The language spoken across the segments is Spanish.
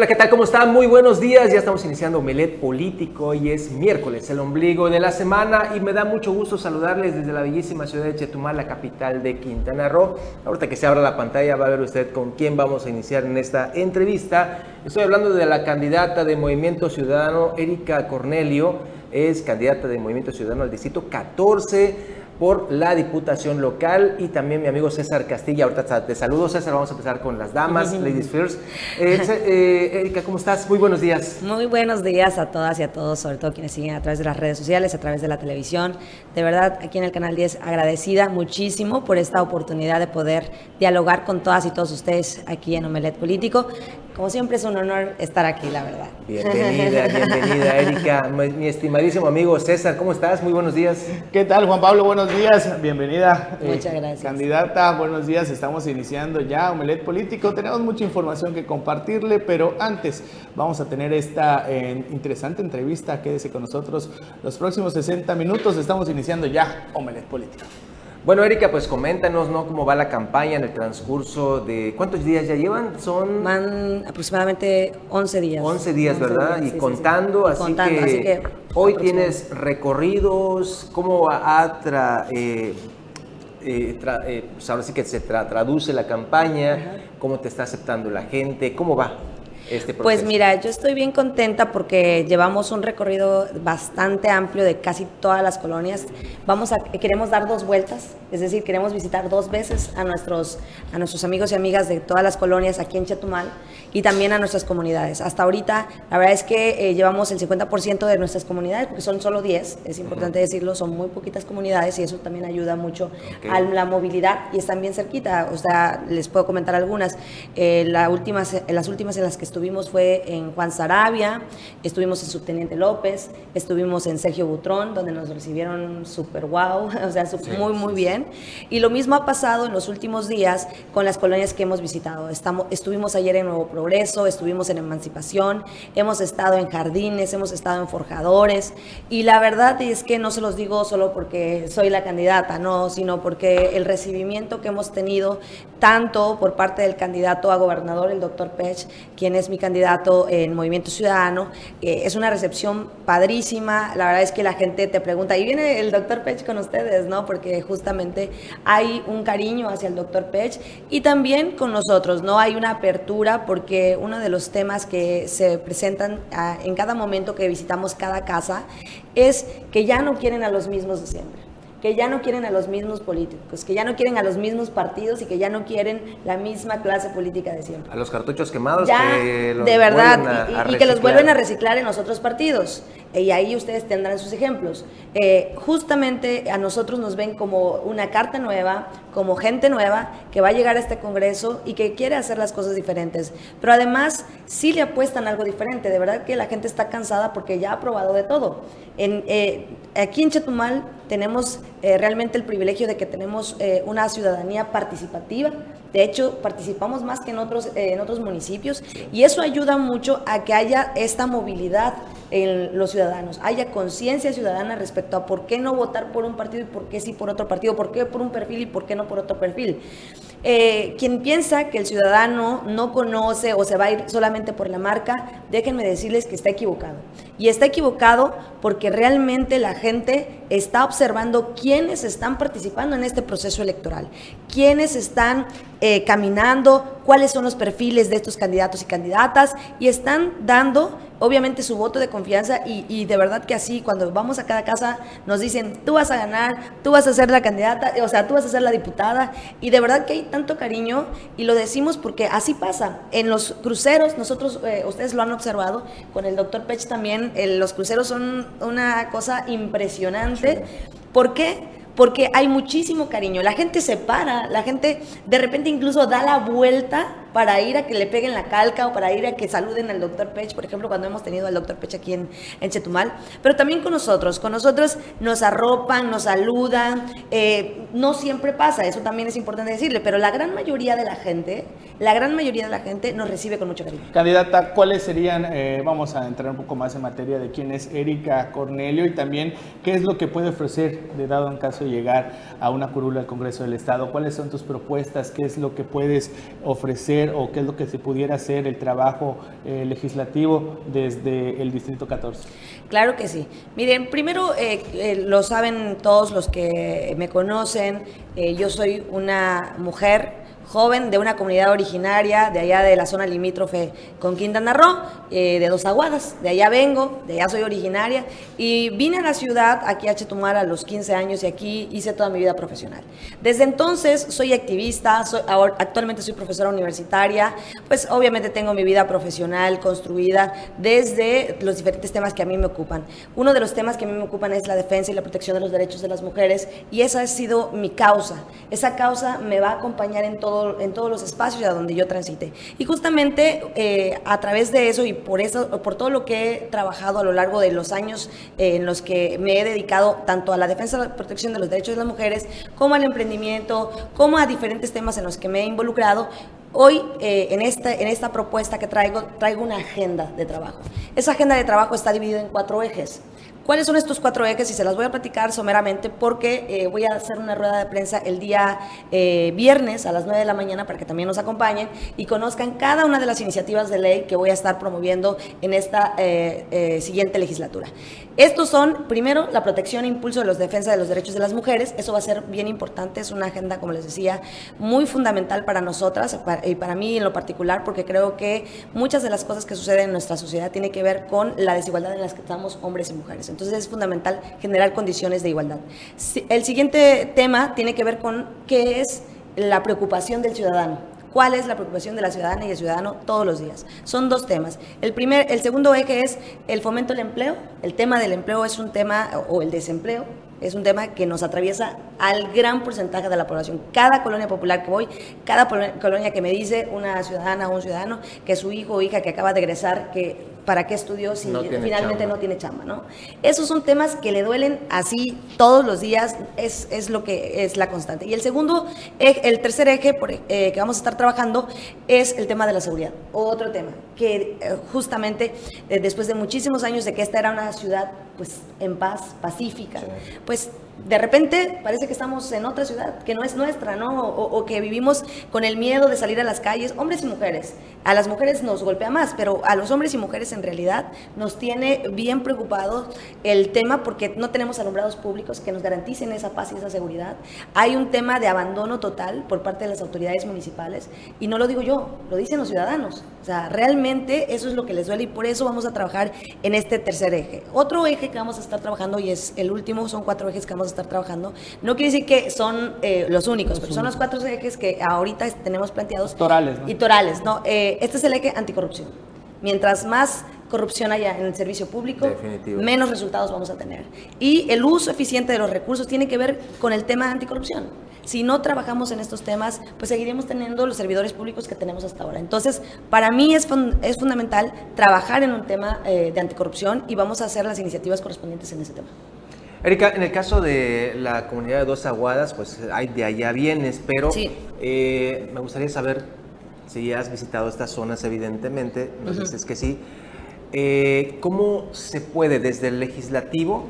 Hola, ¿qué tal? ¿Cómo están? Muy buenos días. Ya estamos iniciando Melet Político. Hoy es miércoles, el ombligo de la semana y me da mucho gusto saludarles desde la bellísima ciudad de Chetumal, la capital de Quintana Roo. Ahorita que se abra la pantalla va a ver usted con quién vamos a iniciar en esta entrevista. Estoy hablando de la candidata de Movimiento Ciudadano, Erika Cornelio. Es candidata de Movimiento Ciudadano al Distrito 14 por la Diputación Local y también mi amigo César Castilla. Ahorita te saludo, César. Vamos a empezar con las damas, Ladies First. Eh, eh, Erika, ¿cómo estás? Muy buenos días. Muy buenos días a todas y a todos, sobre todo quienes siguen a través de las redes sociales, a través de la televisión. De verdad, aquí en el Canal 10, agradecida muchísimo por esta oportunidad de poder dialogar con todas y todos ustedes aquí en Omelet Político. Como siempre es un honor estar aquí, la verdad. Bienvenida, bienvenida, Erika. Mi estimadísimo amigo César, ¿cómo estás? Muy buenos días. ¿Qué tal, Juan Pablo? Buenos días, bienvenida. Muchas gracias. Candidata, buenos días. Estamos iniciando ya Omelet Político. Tenemos mucha información que compartirle, pero antes vamos a tener esta eh, interesante entrevista. Quédese con nosotros los próximos 60 minutos. Estamos iniciando ya Omelet Político. Bueno, Erika, pues coméntanos, ¿no? Cómo va la campaña en el transcurso de... ¿Cuántos días ya llevan? Son... Van aproximadamente 11 días. 11 días, ¿verdad? y contando, así, que hoy tienes recorridos, ¿cómo ha eh, eh, eh, pues ahora sí que se traduce la campaña, cómo te está aceptando la gente, ¿cómo va? Este pues mira, yo estoy bien contenta porque llevamos un recorrido bastante amplio de casi todas las colonias. Vamos a, queremos dar dos vueltas, es decir, queremos visitar dos veces a nuestros, a nuestros amigos y amigas de todas las colonias aquí en Chetumal y también a nuestras comunidades. Hasta ahorita, la verdad es que eh, llevamos el 50% de nuestras comunidades, porque son solo 10, es importante decirlo, son muy poquitas comunidades y eso también ayuda mucho a la movilidad y están bien cerquita. O sea, les puedo comentar algunas. Eh, la última, las últimas en las que estuvimos fue en Juan Sarabia, estuvimos en Subteniente López, estuvimos en Sergio Butrón, donde nos recibieron súper wow, o sea, muy, muy bien. Y lo mismo ha pasado en los últimos días con las colonias que hemos visitado. Estamos, estuvimos ayer en Nuevo Progreso, estuvimos en Emancipación, hemos estado en Jardines, hemos estado en Forjadores. Y la verdad es que no se los digo solo porque soy la candidata, no, sino porque el recibimiento que hemos tenido, tanto por parte del candidato a gobernador, el doctor Pech, quien es mi candidato en Movimiento Ciudadano. Eh, es una recepción padrísima. La verdad es que la gente te pregunta, y viene el doctor Pech con ustedes, ¿no? Porque justamente hay un cariño hacia el doctor Pech y también con nosotros, ¿no? Hay una apertura porque uno de los temas que se presentan ah, en cada momento que visitamos cada casa es que ya no quieren a los mismos de siempre que ya no quieren a los mismos políticos, que ya no quieren a los mismos partidos y que ya no quieren la misma clase política de siempre. A los cartuchos quemados que de verdad y, que los vuelven a reciclar en los otros partidos. Y ahí ustedes tendrán sus ejemplos. Eh, justamente a nosotros nos ven como una carta nueva, como gente nueva que va a llegar a este Congreso y que quiere hacer las cosas diferentes. Pero además sí le apuestan algo diferente. De verdad que la gente está cansada porque ya ha probado de todo. En, eh, aquí en Chetumal tenemos eh, realmente el privilegio de que tenemos eh, una ciudadanía participativa. De hecho, participamos más que en otros, eh, en otros municipios y eso ayuda mucho a que haya esta movilidad en los ciudadanos, haya conciencia ciudadana respecto a por qué no votar por un partido y por qué sí por otro partido, por qué por un perfil y por qué no por otro perfil. Eh, quien piensa que el ciudadano no conoce o se va a ir solamente por la marca, déjenme decirles que está equivocado. Y está equivocado porque realmente la gente está observando quiénes están participando en este proceso electoral, quiénes están eh, caminando, cuáles son los perfiles de estos candidatos y candidatas y están dando obviamente su voto de confianza y, de verdad que así, cuando vamos a cada casa, nos dicen, tú vas a ganar, tú vas a ser la candidata, o sea, tú vas a ser la diputada, y de verdad que hay tanto cariño, y lo decimos porque así pasa. En los cruceros, nosotros, eh, ustedes lo han observado, con el doctor Pech también, los cruceros son una cosa impresionante. ¿Por qué? Porque hay muchísimo cariño. La gente se para, la gente de repente incluso da la vuelta para ir a que le peguen la calca o para ir a que saluden al doctor Pech, por ejemplo, cuando hemos tenido al doctor Pech aquí en, Chetumal, pero también con nosotros. Con nosotros nos arropan, nos saludan. Eh, no siempre pasa, eso también es importante decirle, pero la gran mayoría de la gente, la gran mayoría de la gente nos recibe con mucho cariño. Candidata, ¿cuáles serían, eh, vamos a entrar un poco más en materia de quién es Erika Cornelio y también qué es lo que puede ofrecer de dado en caso de llegar a una curula al Congreso del Estado? ¿Cuáles son tus propuestas? ¿Qué es lo que puedes ofrecer? O qué es lo que se pudiera hacer el trabajo eh, legislativo desde el Distrito 14? Claro que sí. Miren, primero lo saben todos los que me conocen, yo soy una mujer joven de una comunidad originaria de allá de la zona limítrofe con Quintana Roo, eh, de Dos Aguadas. De allá vengo, de allá soy originaria y vine a la ciudad, aquí a Chetumal, a los 15 años y aquí hice toda mi vida profesional. Desde entonces soy activista, soy, actualmente soy profesora universitaria, pues obviamente tengo mi vida profesional construida desde los diferentes temas que a mí me ocupan. Uno de los temas que a mí me ocupan es la defensa y la protección de los derechos de las mujeres y esa ha sido mi causa. Esa causa me va a acompañar en todo en todos los espacios a donde yo transite. Y justamente eh, a través de eso y por, eso, por todo lo que he trabajado a lo largo de los años eh, en los que me he dedicado tanto a la defensa y la protección de los derechos de las mujeres, como al emprendimiento, como a diferentes temas en los que me he involucrado, Hoy, eh, en, esta, en esta propuesta que traigo, traigo una agenda de trabajo. Esa agenda de trabajo está dividida en cuatro ejes. ¿Cuáles son estos cuatro ejes? Y se las voy a platicar someramente porque eh, voy a hacer una rueda de prensa el día eh, viernes a las 9 de la mañana para que también nos acompañen y conozcan cada una de las iniciativas de ley que voy a estar promoviendo en esta eh, siguiente legislatura. Estos son, primero, la protección e impulso de los defensa de los derechos de las mujeres. Eso va a ser bien importante. Es una agenda, como les decía, muy fundamental para nosotras y para mí en lo particular, porque creo que muchas de las cosas que suceden en nuestra sociedad tienen que ver con la desigualdad en las que estamos hombres y mujeres. Entonces es fundamental generar condiciones de igualdad. El siguiente tema tiene que ver con qué es la preocupación del ciudadano. ¿Cuál es la preocupación de la ciudadana y el ciudadano todos los días? Son dos temas. El, primer, el segundo eje es el fomento del empleo. El tema del empleo es un tema, o el desempleo, es un tema que nos atraviesa al gran porcentaje de la población. Cada colonia popular que voy, cada colonia que me dice una ciudadana o un ciudadano que su hijo o hija que acaba de egresar, que para qué estudió si finalmente no tiene chamba, ¿no? Esos son temas que le duelen así todos los días, es, es lo que es la constante. Y el segundo, el tercer eje eh, que vamos a estar trabajando es el tema de la seguridad. Otro tema, que eh, justamente eh, después de muchísimos años de que esta era una ciudad pues en paz, pacífica, pues de repente parece que estamos en otra ciudad que no es nuestra, ¿no? O, que vivimos con el miedo de salir a las calles, hombres y mujeres. A las mujeres nos golpea más, pero a los hombres y mujeres en realidad nos tiene bien preocupados el tema porque no tenemos alumbrados públicos que nos garanticen esa paz y esa seguridad. Hay un tema de abandono total por parte de las autoridades municipales y no lo digo yo, lo dicen los ciudadanos. O sea, realmente eso es lo que les duele y por eso vamos a trabajar en este tercer eje. Otro eje que vamos a estar trabajando y es el último, son cuatro ejes que vamos a estar trabajando. No quiere decir que son eh, los únicos, pero son los cuatro ejes que ahorita tenemos planteados. Torales, ¿no? Y torales, ¿no? Eh, este es el eje anticorrupción. Mientras más corrupción haya en el servicio público, menos resultados vamos a tener. Y el uso eficiente de los recursos tiene que ver con el tema de anticorrupción. Si no trabajamos en estos temas, pues seguiremos teniendo los servidores públicos que tenemos hasta ahora. Entonces, para mí es, es fundamental trabajar en un tema eh, de anticorrupción y vamos a hacer las iniciativas correspondientes en ese tema. Erika, en el caso de la comunidad de Dos Aguadas, pues hay de allá vienes, pero eh, me gustaría saber si has visitado estas zonas, evidentemente, nos dices que sí. Eh, ¿Cómo se puede desde el legislativo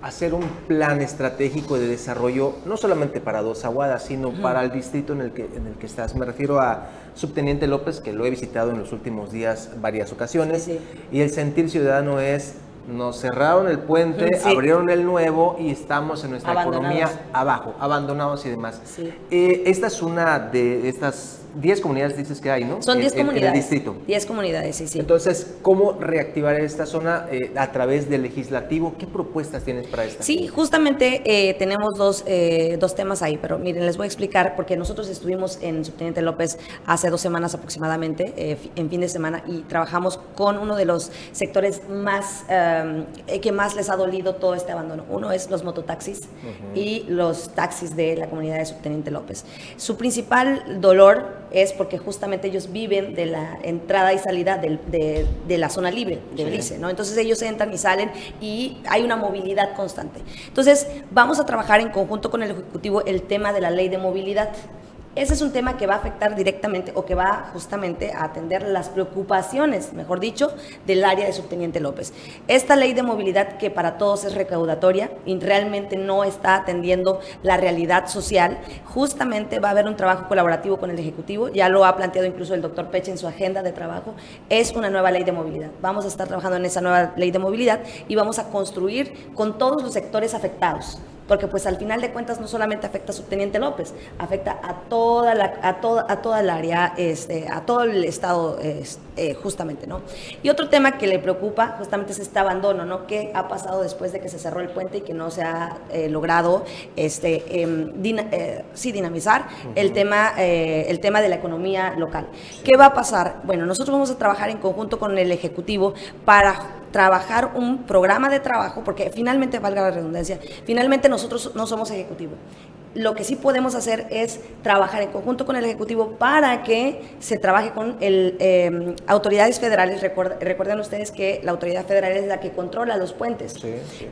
hacer un plan estratégico de desarrollo, no solamente para Dos Aguadas, sino para el distrito en el, que, en el que estás? Me refiero a Subteniente López, que lo he visitado en los últimos días varias ocasiones, y el sentir ciudadano es nos cerraron el puente, abrieron el nuevo y estamos en nuestra economía abajo, abandonados y demás. Eh, esta es una de estas 10 comunidades dices que hay, ¿no? Son 10 comunidades. En el distrito. 10 comunidades, sí, sí. Entonces, ¿cómo reactivar esta zona eh, a través del legislativo? ¿Qué propuestas tienes para esta? Sí, justamente eh, tenemos dos, eh, dos temas ahí, pero miren, les voy a explicar, porque nosotros estuvimos en Subteniente López hace dos semanas aproximadamente, en fin de semana, y trabajamos con uno de los sectores más, que más les ha dolido todo este abandono. Uno es los mototaxis y los taxis de la comunidad de Subteniente López. Su principal dolor es porque justamente ellos viven de la entrada y salida de, la zona libre de Belice, ¿no? Entonces ellos entran y salen y hay una movilidad constante. Entonces vamos a trabajar en conjunto con el Ejecutivo el tema de la ley de movilidad Ese es un tema que va a afectar directamente o que va justamente a atender las preocupaciones, mejor dicho, del área de subteniente López. Esta ley de movilidad que para todos es recaudatoria y realmente no está atendiendo la realidad social, justamente va a haber un trabajo colaborativo con el Ejecutivo, ya lo ha planteado incluso el doctor Peche en su agenda de trabajo, es una nueva ley de movilidad. Vamos a estar trabajando en esa nueva ley de movilidad y vamos a construir con todos los sectores afectados porque pues al final de cuentas no solamente afecta a Subteniente López, afecta a toda la, a toda, a toda el área, este, a todo el estado eh, justamente, ¿no? Y otro tema que le preocupa justamente es este abandono, ¿no? ¿Qué ha pasado después de que se cerró el puente y que no se ha eh, logrado este, em, eh, sí, dinamizar el, tema, el tema de la economía local? ¿Qué va a pasar? Bueno, nosotros vamos a trabajar en conjunto con el Ejecutivo para trabajar un programa de trabajo, porque finalmente, valga la redundancia, finalmente nosotros no somos ejecutivo lo que sí podemos hacer es trabajar en conjunto con el Ejecutivo para que se trabaje con el, em, autoridades federales. recuerden ustedes que la autoridad federal es la que controla los puentes,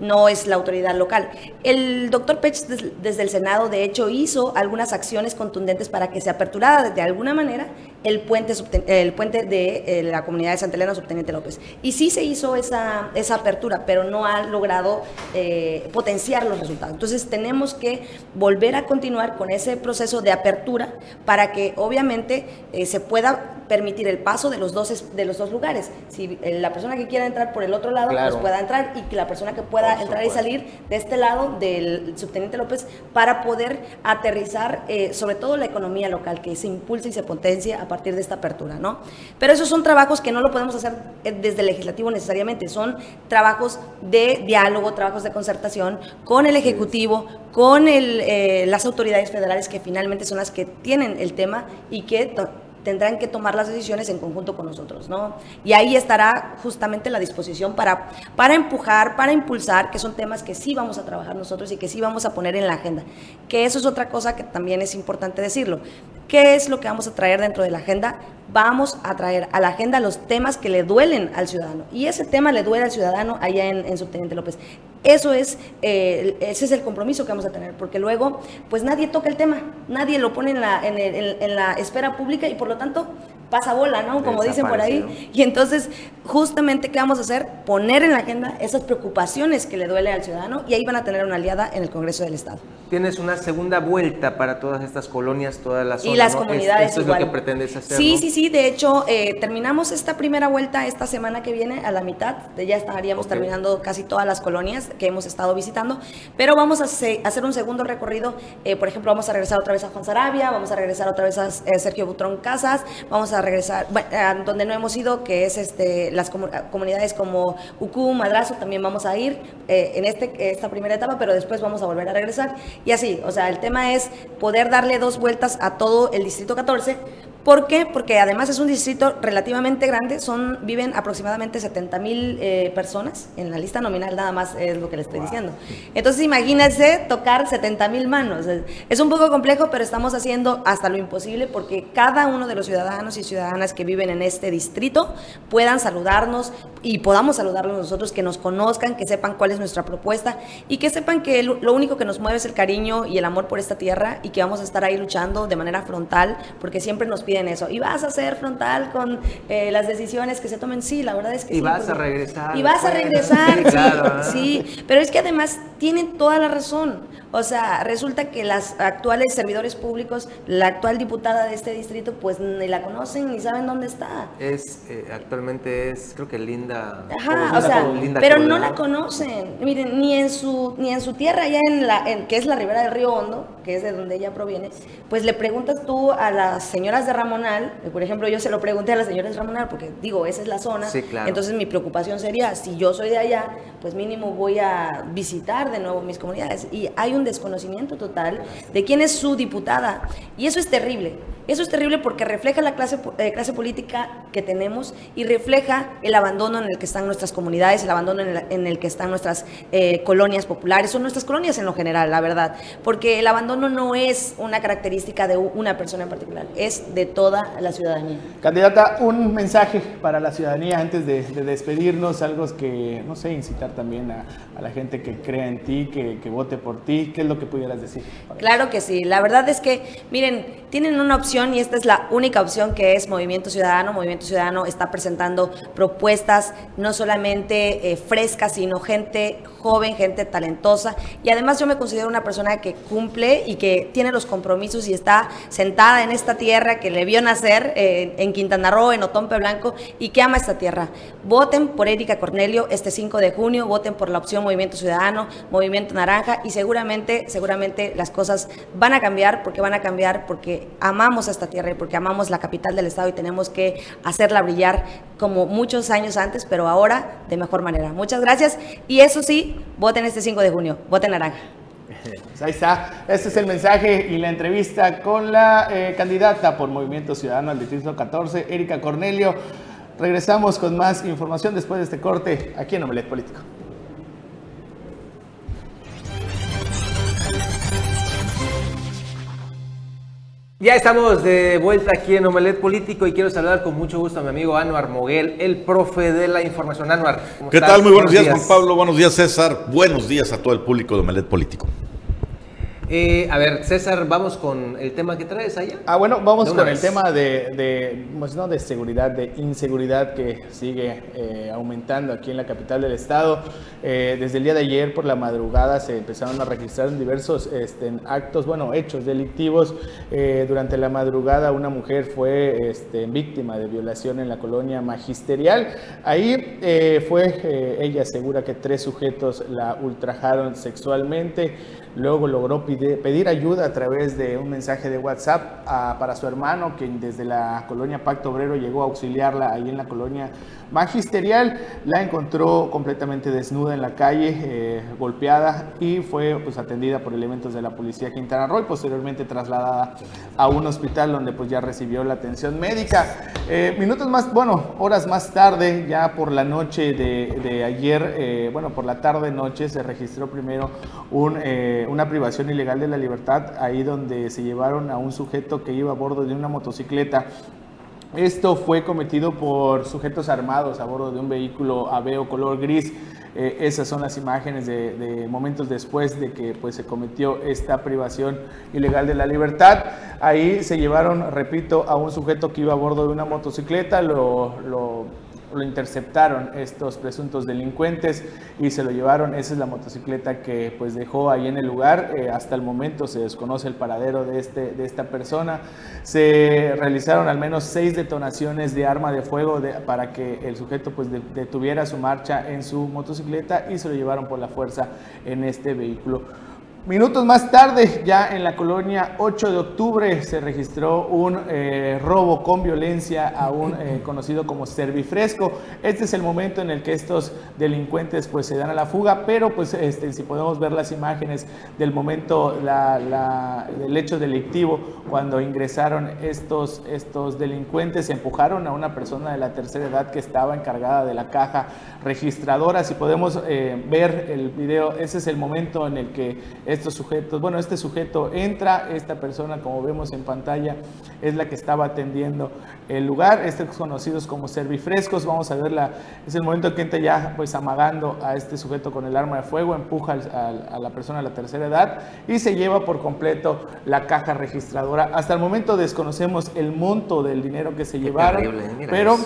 no es la autoridad local. El doctor Pech desde el Senado, de hecho, hizo algunas acciones contundentes para que se aperturara de alguna manera el puente, el puente de eh, la comunidad de Santa Elena Subteniente López. Y sí se hizo esa, esa apertura, pero no ha logrado eh, potenciar los resultados. Entonces tenemos que volver a continuar con ese proceso de apertura para que obviamente eh, se pueda permitir el paso de los dos, de los dos lugares. Si la persona que quiera entrar por el otro lado, pues pueda entrar y que la persona que pueda entrar y salir de este lado del subteniente López para poder aterrizar sobre todo la economía local, que se impulse y se potencia a partir de esta apertura, ¿no? Pero esos son trabajos que no lo podemos hacer desde el legislativo necesariamente, son trabajos de diálogo, trabajos de concertación con el Ejecutivo, con el, eh, las autoridades federales que finalmente son las que tienen el tema y que tendrán que tomar las decisiones en conjunto con nosotros, ¿no? Y ahí estará justamente la disposición para, para empujar, para impulsar, que son temas que sí vamos a trabajar nosotros y que sí vamos a poner en la agenda. Que eso es otra cosa que también es importante decirlo. ¿Qué es lo que vamos a traer dentro de la agenda? Vamos a traer a la agenda los temas que le duelen al ciudadano. Y ese tema le duele al ciudadano allá en, en Subteniente López. Eso es, eh, ese es el compromiso que vamos a tener, porque luego, pues nadie toca el tema, nadie lo pone en la, en, en la esfera pública y por lo tanto pasa bola, ¿no? Como dicen por ahí. Y entonces, justamente, ¿qué vamos a hacer? Poner en la agenda esas preocupaciones que le duele al ciudadano y ahí van a tener una aliada en el Congreso del Estado. Tienes una segunda vuelta para todas estas colonias, todas las zonas. Y las comunidades. Eso es lo que pretendes hacer. Sí, sí, sí. De hecho, eh, terminamos esta primera vuelta esta semana que viene a la mitad. Ya estaríamos terminando casi todas las colonias que hemos estado visitando. Pero vamos a hacer un segundo recorrido. Eh, por ejemplo, vamos a regresar otra vez a Juan Sarabia, vamos a regresar otra vez a eh, Sergio Butrón Casas, vamos a regresar, donde no hemos ido, que es este, las comunidades como Ucú, Madrazo, también vamos a ir eh, en este, esta primera etapa, pero después vamos a volver a regresar. Y así, o sea, el tema es poder darle dos vueltas a todo el Distrito 14 ¿Por qué? Porque además es un distrito relativamente grande, son, viven aproximadamente 70 mil eh, personas, en la lista nominal nada más es lo que les estoy diciendo. Entonces imagínense tocar 70 mil manos. Es un poco complejo, pero estamos haciendo hasta lo imposible porque cada uno de los ciudadanos y ciudadanas que viven en este distrito puedan saludarnos y podamos saludarlos nosotros, que nos conozcan, que sepan cuál es nuestra propuesta y que sepan que lo único que nos mueve es el cariño y el amor por esta tierra y que vamos a estar ahí luchando de manera frontal porque siempre nos piden en eso. Y vas a ser frontal con eh, las decisiones que se tomen. Sí, la verdad es que y sí. vas a regresar. Y vas a regresar, sí, sí. Pero es que además tienen toda la razón. O sea, resulta que las actuales servidores públicos, la actual diputada de este distrito, pues ni la conocen ni saben dónde está. Es, eh, actualmente es, creo que Linda. Ajá, o sea, pero no la conocen. Miren, ni en su, ni en su tierra, allá en la, en, que es la ribera del río Hondo, que es de donde ella proviene, pues le preguntas tú a las señoras de Ramonal, por ejemplo, yo se lo pregunté a las señoras de Ramonal, porque digo, esa es la zona. Sí, claro. Entonces mi preocupación sería, si yo soy de allá, pues mínimo voy a visitar de nuevo mis comunidades. Y hay un desconocimiento total de quién es su diputada. Y eso es terrible. Eso es terrible porque refleja la clase, eh, clase política que tenemos y refleja el abandono en el que están nuestras comunidades, el abandono en, el que están nuestras eh, colonias populares o nuestras colonias en lo general, la verdad. Porque el abandono no es una característica de una persona en particular, es de toda la ciudadanía. Candidata, un mensaje para la ciudadanía antes de, despedirnos, algo que, no sé, incitar también a, la gente que crea en ti, que, que vote por ti, ¿qué es lo que pudieras decir? Claro que sí, la verdad es que, miren, tienen una opción y esta es la única opción que es Movimiento Ciudadano. Movimiento Ciudadano está presentando propuestas no solamente eh, frescas, sino gente joven, gente talentosa. Y además yo me considero una persona que cumple y que tiene los compromisos y está sentada en esta tierra que le vio nacer eh, en Quintana Roo, en Otompe Blanco, y que ama esta tierra. Voten por Erika Cornelio este 5 de junio, voten por la opción Movimiento Ciudadano, Movimiento Naranja, y seguramente, seguramente las cosas van a cambiar, porque van a cambiar porque amamos esta tierra y porque amamos la capital del estado y tenemos que hacerla brillar como muchos años antes, pero ahora de mejor manera. Muchas gracias. Y eso sí, voten este 5 de junio, voten naranja. Pues ahí está, este es el mensaje y la entrevista con la eh, candidata por Movimiento Ciudadano al Distrito 14, Erika Cornelio. Regresamos con más información después de este corte aquí en Omelet Político. Ya estamos de vuelta aquí en Omelet Político y quiero saludar con mucho gusto a mi amigo Anuar Moguel, el profe de la información. Anuar, ¿qué tal? Muy buenos, días, Juan Pablo. Buenos días, César. Buenos días a todo el público de Omelet Político. Eh, a ver, César, vamos con el tema que traes allá. Ah, bueno, vamos con el tema de, de, pues, no, de seguridad, de inseguridad que sigue eh, aumentando aquí en la capital del estado. Eh, desde el día de ayer por la madrugada se empezaron a registrar diversos este, actos, bueno, hechos delictivos. durante la madrugada una mujer fue este, víctima de violación en la colonia magisterial. Ahí fue, ella asegura que tres sujetos la ultrajaron sexualmente. Luego logró pedir ayuda a través de un mensaje de WhatsApp para su hermano, quien desde la colonia Pacto Obrero llegó a auxiliarla ahí en la colonia magisterial. La encontró completamente desnuda en la calle, eh, golpeada y fue pues, atendida por elementos de la policía Quintana Roo y posteriormente trasladada a un hospital donde pues ya recibió la atención médica. Eh, minutos más, bueno, horas más tarde, ya por la noche de, ayer, eh, bueno, por la tarde-noche se registró primero un una privación ilegal de la libertad, ahí donde se llevaron a un sujeto que iba a bordo de una motocicleta. Esto fue cometido por sujetos armados a bordo de un vehículo Aveo color gris. Eh, esas son las imágenes de, momentos después de que pues, se cometió esta privación ilegal de la libertad. Ahí se llevaron, repito, a un sujeto que iba a bordo de una motocicleta, lo lo interceptaron estos presuntos delincuentes y se lo llevaron. Esa es la motocicleta que pues dejó ahí en el lugar. Eh, hasta el momento se desconoce el paradero de, este, de esta persona. Se realizaron al menos seis detonaciones de arma de fuego para que el sujeto pues detuviera su marcha en su motocicleta y se lo llevaron por la fuerza en este vehículo. Minutos más tarde, ya en la colonia 8 de octubre, se registró un eh, robo con violencia a un eh, conocido como Servifresco. Este es el momento en el que estos delincuentes pues se dan a la fuga, pero pues este, si podemos ver las imágenes del momento, la, del hecho delictivo, cuando ingresaron estos, estos delincuentes, empujaron a una persona de la tercera edad que estaba encargada de la caja registradora. Si podemos eh, ver el video, ese es el momento en el que estos sujetos, bueno, este sujeto entra, esta persona como vemos en pantalla es la que estaba atendiendo el lugar, estos conocidos como servifrescos, vamos a verla, es el momento que entra ya pues amagando a este sujeto con el arma de fuego, empuja a, la persona de la tercera edad y se lleva por completo la caja registradora. Hasta el momento desconocemos el monto del dinero que se llevaron, ¿eh? pero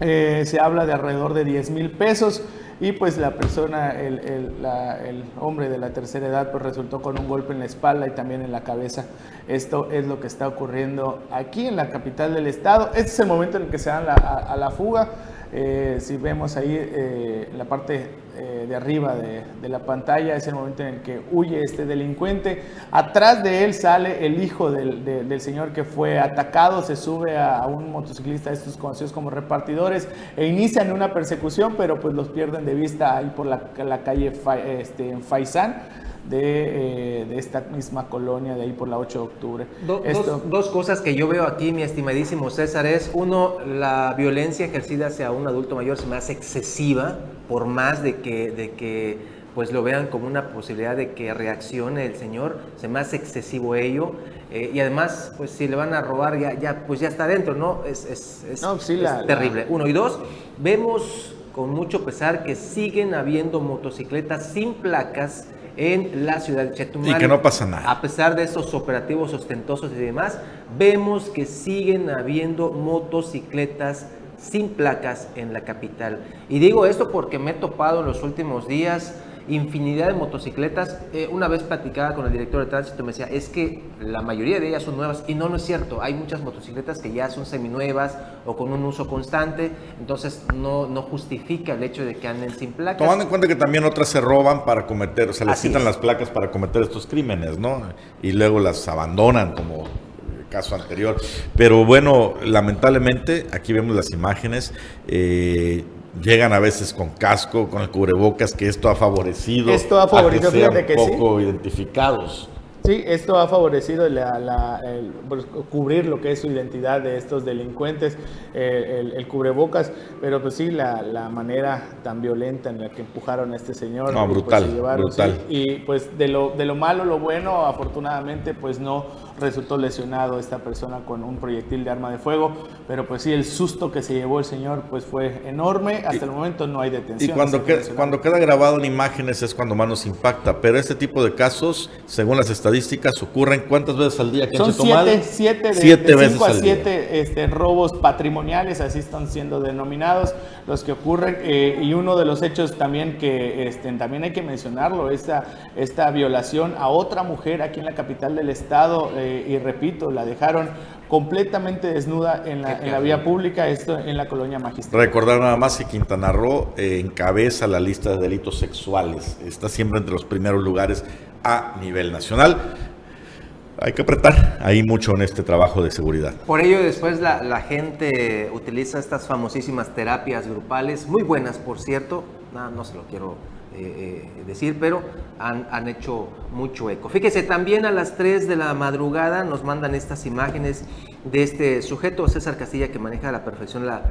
eh, se habla de alrededor de 10 mil pesos y pues la persona, el, el, hombre de la tercera edad, pues resultó con un golpe en la espalda y también en la cabeza. Esto es lo que está ocurriendo aquí en la capital del estado. Este es el momento en el que se dan a, la fuga. Eh, si vemos ahí eh, la parte eh, de arriba de, la pantalla, es el momento en el que huye este delincuente. Atrás de él sale el hijo del, señor que fue atacado, se sube a, un motociclista, estos conocidos como repartidores, e inician una persecución, pero pues los pierden de vista ahí por la, calle este, en Faisán de, esta misma colonia de ahí por la 8 de octubre. dos, dos, cosas que yo veo aquí, mi estimadísimo César, es uno, la violencia ejercida hacia un adulto mayor se me hace excesiva, por más de que, de que pues lo vean como una posibilidad de que reaccione el señor, se me hace excesivo ello. Eh, y además, pues si le van a robar, ya, ya, pues ya está dentro, ¿no? Es, es, terrible. Uno. Y dos, vemos con mucho pesar que siguen habiendo motocicletas sin placas en la ciudad de Chetumal. Y que no pasa nada. A pesar de esos operativos ostentosos y demás, vemos que siguen habiendo motocicletas sin placas en la capital. Y digo esto porque me he topado en los últimos días infinidad de motocicletas. Eh, una vez platicaba con el director de tránsito, me decía, es que la mayoría de ellas son nuevas y no, no es cierto. Hay muchas motocicletas que ya son seminuevas o con un uso constante, entonces no, no justifica el hecho de que anden sin placas. Tomando en cuenta que también otras se roban para cometer, o sea, les quitan las placas para cometer estos crímenes, ¿no? Y luego las abandonan como caso anterior. Pero bueno, lamentablemente, aquí vemos las imágenes. Eh, llegan a veces con casco, con el cubrebocas, que esto ha favorecido, esto ha favorecido a que sean poco identificados. Sí, esto ha favorecido la, pues, cubrir lo que es su identidad de estos delincuentes, eh, el, cubrebocas, pero pues sí, la, manera tan violenta en la que empujaron a este señor. No, brutal, pues, brutal. y pues de lo, de lo malo, lo bueno, afortunadamente, pues no resultó lesionado esta persona con un proyectil de arma de fuego, pero pues sí, el susto que se llevó el señor pues fue enorme, hasta el momento no hay detención. Y cuando, cuando queda grabado en imágenes es cuando más nos impacta, pero este tipo de casos, según las estadísticas, ocurren cuántas veces al día? Son siete, siete, de, siete veces cinco a siete este, robos patrimoniales, así están siendo denominados los que ocurren, eh, y uno de los hechos también que este, también hay que mencionarlo, esta, esta violación a otra mujer aquí en la capital del estado, eh, y repito, la dejaron completamente desnuda en la, vía pública, esto en la colonia magistral. Recordar nada más que Quintana Roo eh, encabeza la lista de delitos sexuales, está siempre entre los primeros lugares a nivel nacional. Hay que apretar ahí mucho en este trabajo de seguridad. Por ello después la, gente utiliza estas famosísimas terapias grupales, muy buenas por cierto, no, no se lo quiero eh, eh, decir, pero han, han, hecho mucho eco. Fíjese, también a las 3 de la madrugada nos mandan estas imágenes de este sujeto, César Castilla, que maneja a la perfección la,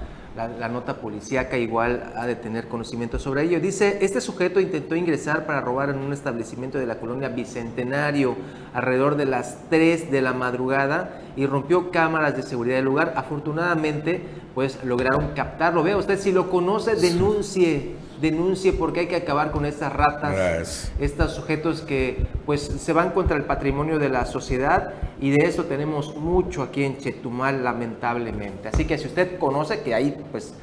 nota policíaca, igual ha de tener conocimiento sobre ello. Dice, este sujeto intentó ingresar para robar en un establecimiento de la colonia Bicentenario alrededor de las 3 de la madrugada y rompió cámaras de seguridad del lugar. Afortunadamente, pues lograron captarlo. Vea usted, si lo conoce, denuncie denuncie porque hay que acabar con estas ratas, estos sujetos que pues se van contra el patrimonio de la sociedad y de eso tenemos mucho aquí en Chetumal lamentablemente. Así que si usted conoce que ahí pues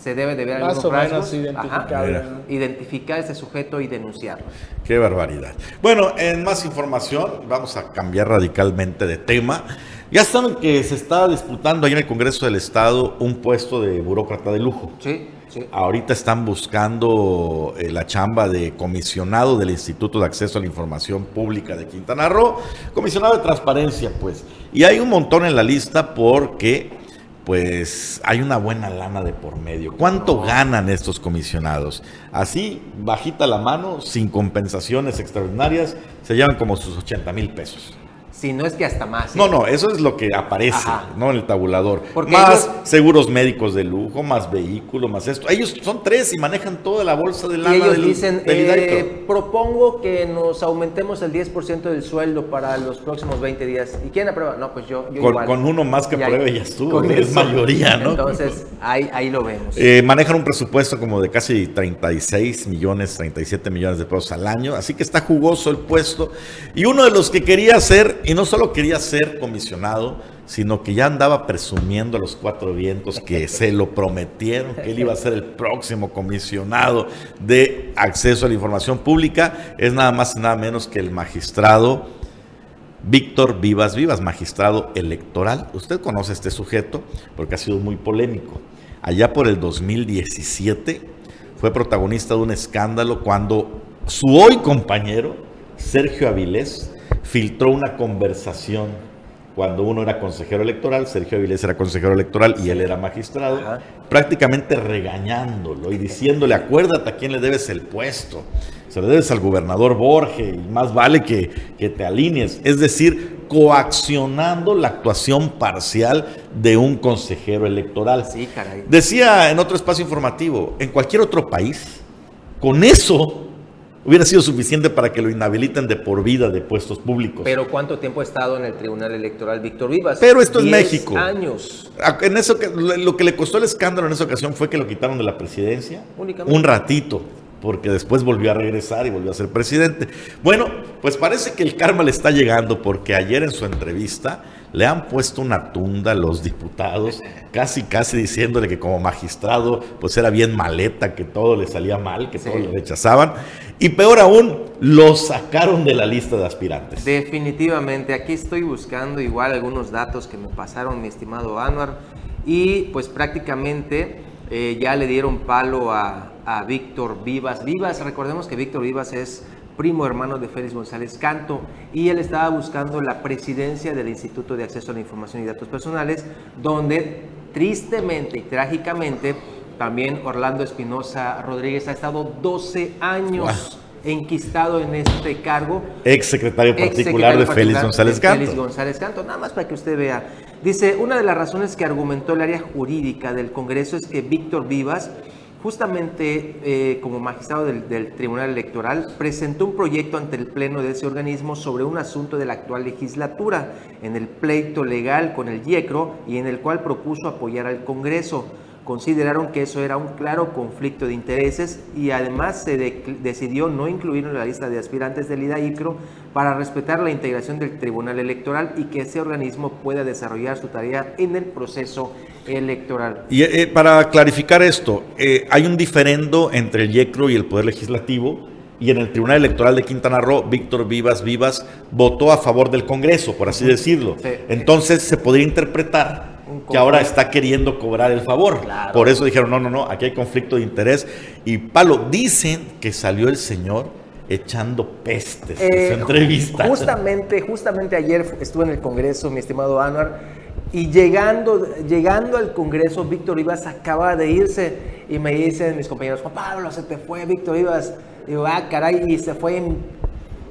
se debe de ver Más rasgos, identificar, identificar ese sujeto y denunciarlo. Qué barbaridad. Bueno, en más información vamos a cambiar radicalmente de tema. Ya saben que se está disputando ahí en el Congreso del Estado un puesto de burócrata de lujo. Sí. Ahorita están buscando eh, la chamba de comisionado del Instituto de Acceso a la Información Pública de Quintana Roo, comisionado de transparencia, pues. Y hay un montón en la lista porque, pues, hay una buena lana de por medio. ¿Cuánto ganan estos comisionados? Así, bajita la mano, sin compensaciones extraordinarias, se llevan como sus 80 mil pesos. Si no es que hasta más. No, no, eso es lo que aparece, ¿no? En el tabulador. más seguros médicos de lujo, más vehículo, más esto. Ellos son tres y manejan toda la bolsa de lana y ellos dicen, eh, propongo que nos aumentemos el 10% del sueldo para los próximos 20 días. ¿Y quién aprueba? No, pues yo, yo con, con, uno más que apruebe ya estuvo, es mayoría, ¿no? Entonces, ahí, ahí lo vemos. Eh, manejan un presupuesto como de casi 36 millones, 37 millones de pesos al año, así que está jugoso el puesto. Y uno de los que quería hacer y no solo quería ser comisionado, sino que ya andaba presumiendo a los cuatro vientos que se lo prometieron, que él iba a ser el próximo comisionado de acceso a la información pública. Es nada más y nada menos que el magistrado Víctor Vivas Vivas, magistrado electoral. Usted conoce este sujeto porque ha sido muy polémico. Allá por el 2017 fue protagonista de un escándalo cuando su hoy compañero, Sergio Avilés, filtró una conversación cuando uno era consejero electoral, Sergio Avilés era consejero electoral y él era magistrado, prácticamente regañándolo y diciéndole, acuérdate a quién le debes el puesto. se lo debes al gobernador Borges y más vale que, que te alinees. Es decir, coaccionando la actuación parcial de un consejero electoral. Sí, caray. Decía en otro espacio informativo, en cualquier otro país, con eso hubiera sido suficiente para que lo inhabiliten de por vida de puestos públicos. Pero ¿cuánto tiempo ha estado en el Tribunal Electoral Víctor Vivas? Pero esto es México. años. En eso lo que le costó el escándalo en esa ocasión fue que lo quitaron de la presidencia. Únicamente. Un ratito porque después volvió a regresar y volvió a ser presidente. Bueno, pues parece que el karma le está llegando porque ayer en su entrevista le han puesto una tunda a los diputados, casi casi diciéndole que como magistrado pues era bien maleta, que todo le salía mal, que todo le rechazaban. Y peor aún, lo sacaron de la lista de aspirantes. Definitivamente, aquí estoy buscando igual algunos datos que me pasaron mi estimado Anwar y pues prácticamente eh, ya le dieron palo a, a Víctor Vivas. Vivas, recordemos que Víctor Vivas es primo hermano de Félix González Canto, y él estaba buscando la presidencia del Instituto de Acceso a la Información y Datos Personales, donde tristemente y trágicamente también Orlando Espinosa Rodríguez ha estado 12 años. enquistado en este cargo. Ex secretario particular de Félix González Canto. Félix González Canto, nada más para que usted vea. Dice, una de las razones que argumentó el área jurídica del Congreso es que Víctor Vivas justamente eh, como magistrado del, Tribunal Electoral, presentó un proyecto ante el Pleno de ese organismo sobre un asunto de la actual legislatura, en el pleito legal con el IECRO y en el cual propuso apoyar al Congreso consideraron que eso era un claro conflicto de intereses y además se decidió no incluirlo en la lista de aspirantes del IDAICRO para respetar la integración del Tribunal Electoral y que ese organismo pueda desarrollar su tarea en el proceso electoral. Y eh, para clarificar esto, eh, hay un diferendo entre el IECRO y el Poder Legislativo y en el Tribunal Electoral de Quintana Roo, Víctor Vivas Vivas votó a favor del Congreso, por así decirlo. Entonces se podría interpretar que ahora está queriendo cobrar el favor. Por eso dijeron, no, no, no, aquí hay conflicto de interés. Y Palo, dicen que salió el señor echando pestes en su eh, entrevista. Justamente, justamente ayer estuve en el Congreso, mi estimado Anuar, y llegando, llegando al Congreso, Víctor Ibas acaba de irse y me dicen mis compañeros, Juan Pablo, se te fue Víctor Ibas. Digo, ah, caray, y se fue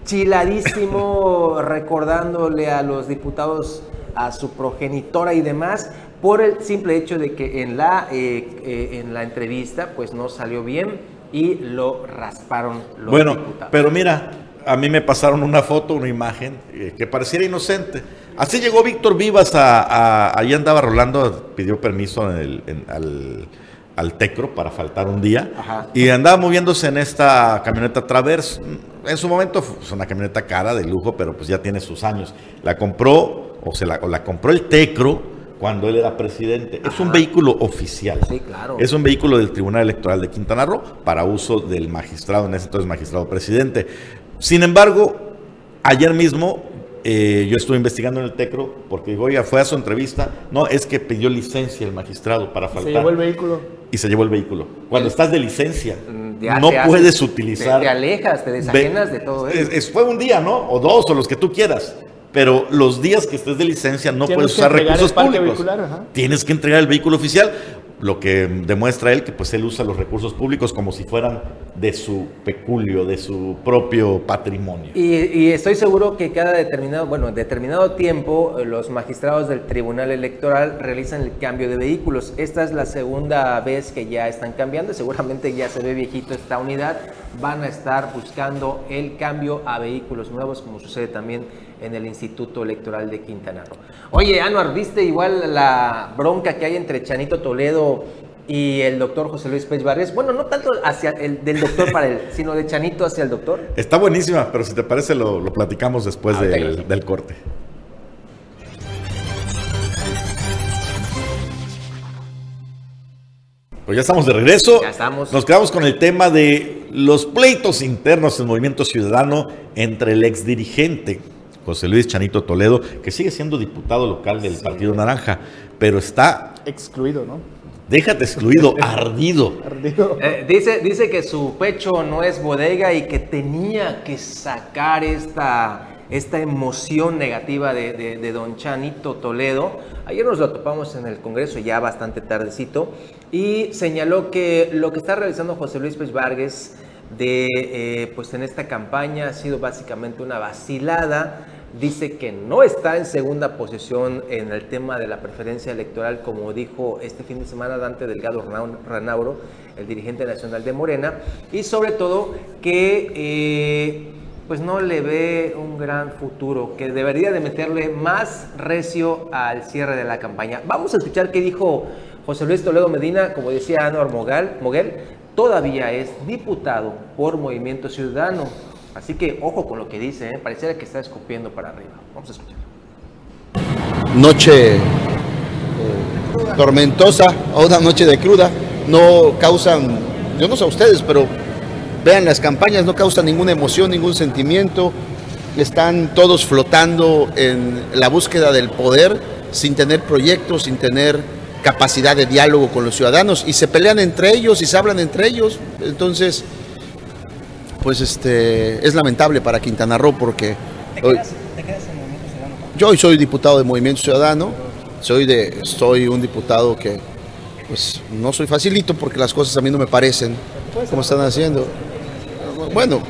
enchiladísimo recordándole a los diputados a su progenitora y demás, por el simple hecho de que en la, eh, eh, en la entrevista pues no salió bien y lo rasparon los bueno, pero mira, a mí me pasaron una foto, una imagen eh, que pareciera inocente. Así llegó Víctor Vivas a, a, andaba Rolando, pidió permiso al, al, Tecro para faltar un día y andaba moviéndose en esta camioneta Traverse. En su momento fue una camioneta cara de lujo, pero pues ya tiene sus años. La compró o, se la, la compró el Tecro cuando él era presidente. Es un vehículo oficial. Sí, claro. Es un vehículo del Tribunal Electoral de Quintana Roo para uso del magistrado, en ese entonces magistrado presidente. Sin embargo, ayer mismo eh, yo estuve investigando en el TECRO porque digo, oiga, fue a su entrevista. No, es que pidió licencia el magistrado para faltar. Se llevó el vehículo. Y se llevó el vehículo. Cuando estás de licencia, mm, no puedes utilizar. Te, alejas, te desajenas de todo eso. fue un día, ¿no? O dos, o los que tú quieras pero los días que estés de licencia no puedes usar recursos públicos. Tienes que entregar el vehículo oficial lo que demuestra él que pues él usa los recursos públicos como si fueran de su peculio, de su propio patrimonio. Y, estoy seguro que cada determinado, bueno, determinado tiempo los magistrados del Tribunal Electoral realizan el cambio de vehículos. Esta es la segunda vez que ya están cambiando, seguramente ya se ve viejito esta unidad, van a estar buscando el cambio a vehículos nuevos como sucede también en el Instituto Electoral de Quintana Roo. Oye, Anuar, ¿viste igual la bronca que hay entre Chanito Toledo y el doctor José Luis Pérez Barrios? Bueno, no tanto hacia el del doctor para él, sino de Chanito hacia el doctor. Está buenísima, pero si te parece lo, platicamos después del, del corte. Pues ya estamos de regreso. Ya estamos. Nos quedamos con el tema de los pleitos internos del movimiento ciudadano entre el ex dirigente José Luis Chanito Toledo, que sigue siendo diputado local del Partido Naranja, pero está... Excluido, ¿no? Déjate excluido, ardido. ardido. Eh, dice, dice que su pecho no es bodega y que tenía que sacar esta, esta emoción negativa de, don Chanito Toledo. Ayer nos lo topamos en el Congreso ya bastante tardecito y señaló que lo que está realizando José Luis Pérez Vargas de, eh, pues en esta campaña ha sido básicamente una vacilada. Dice que no está en segunda posición en el tema de la preferencia electoral, como dijo este fin de semana Dante Delgado Ranauro, el dirigente nacional de Morena, y sobre todo que eh, pues no le ve un gran futuro, que debería de meterle más recio al cierre de la campaña. Vamos a escuchar qué dijo José Luis Toledo Medina, como decía Anuar Moguel, todavía es diputado por Movimiento Ciudadano. Así que ojo con lo que dice, ¿eh? pareciera que está escupiendo para arriba. Vamos a escuchar. Noche eh, tormentosa o una noche de cruda no causan, yo no sé a ustedes, pero Vean, las campañas no causan ninguna emoción, ningún sentimiento. Están todos flotando en la búsqueda del poder sin tener proyectos, sin tener capacidad de diálogo con los ciudadanos y se pelean entre ellos y se hablan entre ellos. Entonces, pues este es lamentable para Quintana Roo porque hoy, yo hoy soy diputado de Movimiento Ciudadano, soy de soy un diputado que pues no soy facilito porque las cosas a mí no me parecen como están haciendo bueno,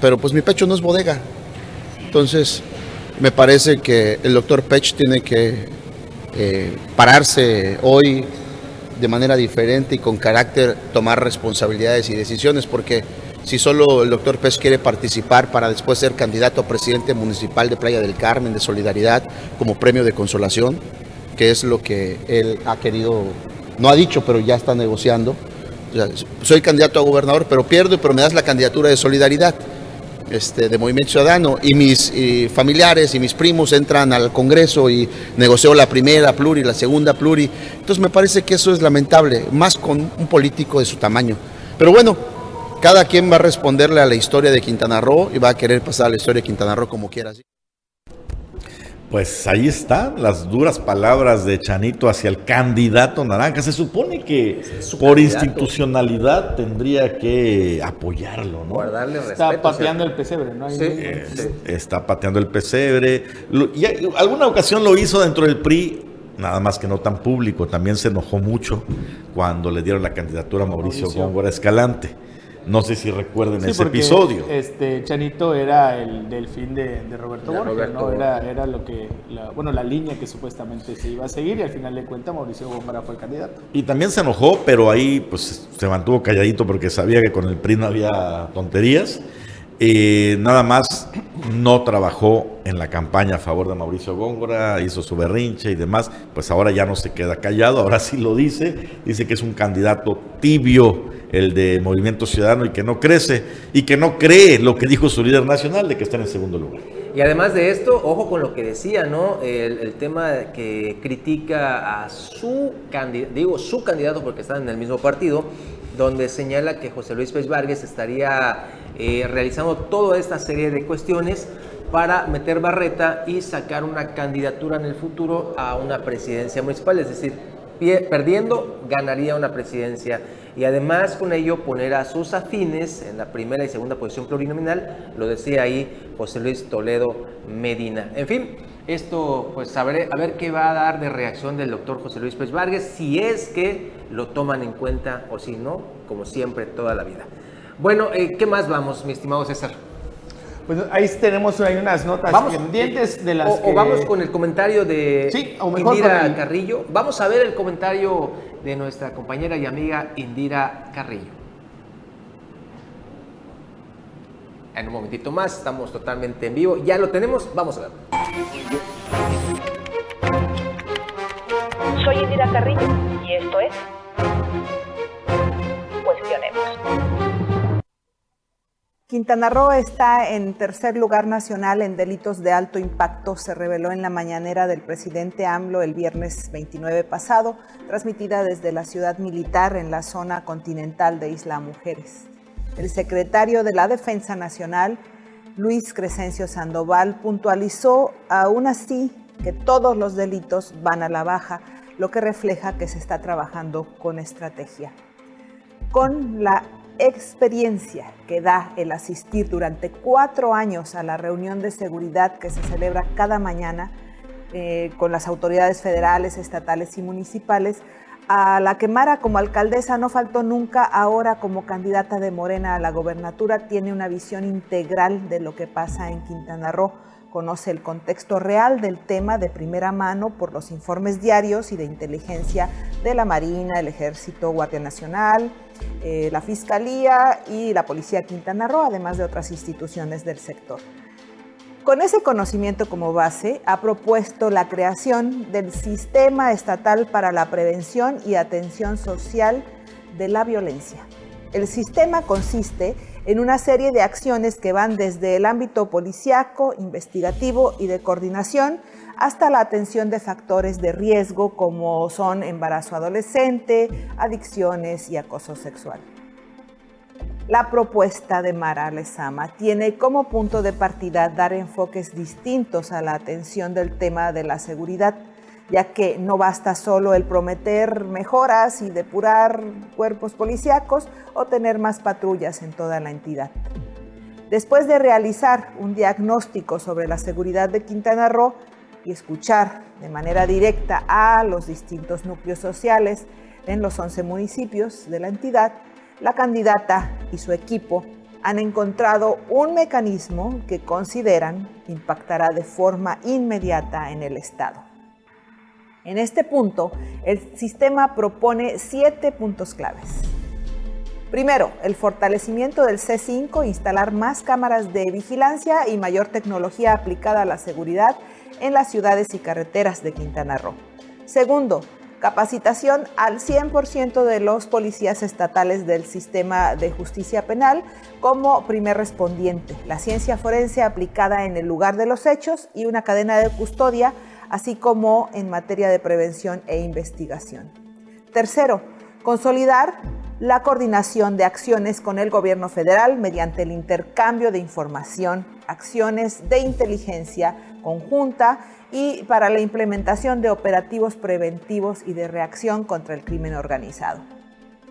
pero pues mi pecho no es bodega. Entonces, me parece que el doctor Pech tiene que eh, pararse hoy de manera diferente y con carácter tomar responsabilidades y decisiones, porque si solo el doctor Pech quiere participar para después ser candidato a presidente municipal de Playa del Carmen de Solidaridad como premio de consolación, que es lo que él ha querido, no ha dicho, pero ya está negociando, soy candidato a gobernador, pero pierdo, pero me das la candidatura de solidaridad este, de Movimiento Ciudadano y mis familiares y mis primos entran al Congreso y negoció la primera pluri, la segunda pluri. Entonces me parece que eso es lamentable, más con un político de su tamaño. Pero bueno, cada quien va a responderle a la historia de Quintana Roo y va a querer pasar a la historia de Quintana Roo como quiera. Pues ahí están las duras palabras de Chanito hacia el candidato naranja. Se supone que por institucionalidad tendría que apoyarlo, ¿no? Guardarle respeto, está pateando el pesebre, ¿no? Sí, Está pateando el pesebre. Y alguna ocasión lo hizo dentro del PRI, nada más que no tan público. También se enojó mucho cuando le dieron la candidatura a Mauricio, Mauricio. Góngora Escalante. No sé si recuerden ese episodio. Este Chanito era el delfín de, de Roberto Borges, ¿no? Era, era lo que, la, bueno, la línea que supuestamente se iba a seguir y al final de cuentas Mauricio Gómara fue el candidato. Y también se enojó, pero ahí pues se mantuvo calladito porque sabía que con el PRI no había tonterías. Eh, nada más no trabajó en la campaña a favor de Mauricio Góngora, hizo su berrinche y demás, pues ahora ya no se queda callado, ahora sí lo dice, dice que es un candidato tibio el de Movimiento Ciudadano y que no crece y que no cree lo que dijo su líder nacional de que está en segundo lugar. Y además de esto, ojo con lo que decía, ¿no? El, tema que critica a su candidato, digo su candidato porque están en el mismo partido, donde señala que José Luis Pérez Vargas estaría eh, realizando toda esta serie de cuestiones para meter barreta y sacar una candidatura en el futuro a una presidencia municipal, es decir, perdiendo ganaría una presidencia y además con ello poner a sus afines en la primera y segunda posición plurinominal, lo decía ahí José Luis Toledo Medina. En fin, esto pues a ver, a ver qué va a dar de reacción del doctor José Luis Pérez Vargas, si es que lo toman en cuenta o si no, como siempre, toda la vida. Bueno, eh, ¿qué más vamos, mi estimado César? Pues ahí tenemos ahí unas notas pendientes de las o, vamos con el comentario de Indira Carrillo. Vamos a ver el comentario de nuestra compañera y amiga Indira Carrillo. En un momentito más, estamos totalmente en vivo. Ya lo tenemos, vamos a ver. Soy Indira Carrillo Quintana Roo está en tercer lugar nacional en delitos de alto impacto, se reveló en la mañanera del presidente AMLO el viernes 29 pasado, transmitida desde la ciudad militar en la zona continental de Isla Mujeres. El secretario de la Defensa Nacional, Luis Crescencio Sandoval, puntualizó aún así que todos los delitos van a la baja, lo que refleja que se está trabajando con estrategia. Con la experiencia que da el asistir durante cuatro años a la reunión de seguridad que se celebra cada mañana eh, con las autoridades federales, estatales y municipales, a la que Mara como alcaldesa no faltó nunca, ahora como candidata de Morena a la gobernatura, tiene una visión integral de lo que pasa en Quintana Roo. Conoce el contexto real del tema de primera mano por los informes diarios y de inteligencia de la Marina, el Ejército, Guardia Nacional, eh, la Fiscalía y la Policía Quintana Roo, además de otras instituciones del sector. Con ese conocimiento como base, ha propuesto la creación del Sistema Estatal para la Prevención y Atención Social de la Violencia. El sistema consiste en una serie de acciones que van desde el ámbito policiaco, investigativo y de coordinación hasta la atención de factores de riesgo como son embarazo adolescente, adicciones y acoso sexual. La propuesta de Mara Lezama tiene como punto de partida dar enfoques distintos a la atención del tema de la seguridad, ya que no basta solo el prometer mejoras y depurar cuerpos policíacos o tener más patrullas en toda la entidad. Después de realizar un diagnóstico sobre la seguridad de Quintana Roo y escuchar de manera directa a los distintos núcleos sociales en los 11 municipios de la entidad, la candidata y su equipo han encontrado un mecanismo que consideran impactará de forma inmediata en el Estado. En este punto, el sistema propone siete puntos claves. Primero, el fortalecimiento del C5, instalar más cámaras de vigilancia y mayor tecnología aplicada a la seguridad en las ciudades y carreteras de Quintana Roo. Segundo, capacitación al 100% de los policías estatales del sistema de justicia penal como primer respondiente, la ciencia forense aplicada en el lugar de los hechos y una cadena de custodia, así como en materia de prevención e investigación. Tercero, consolidar la coordinación de acciones con el gobierno federal mediante el intercambio de información, acciones de inteligencia conjunta y para la implementación de operativos preventivos y de reacción contra el crimen organizado.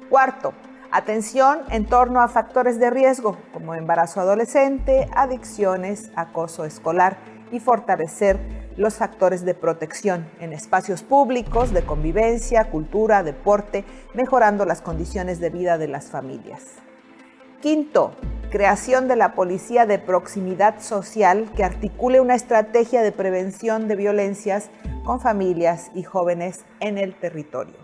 Cuarto, atención en torno a factores de riesgo como embarazo adolescente, adicciones, acoso escolar y fortalecer los factores de protección en espacios públicos, de convivencia, cultura, deporte, mejorando las condiciones de vida de las familias. Quinto, creación de la Policía de Proximidad Social que articule una estrategia de prevención de violencias con familias y jóvenes en el territorio.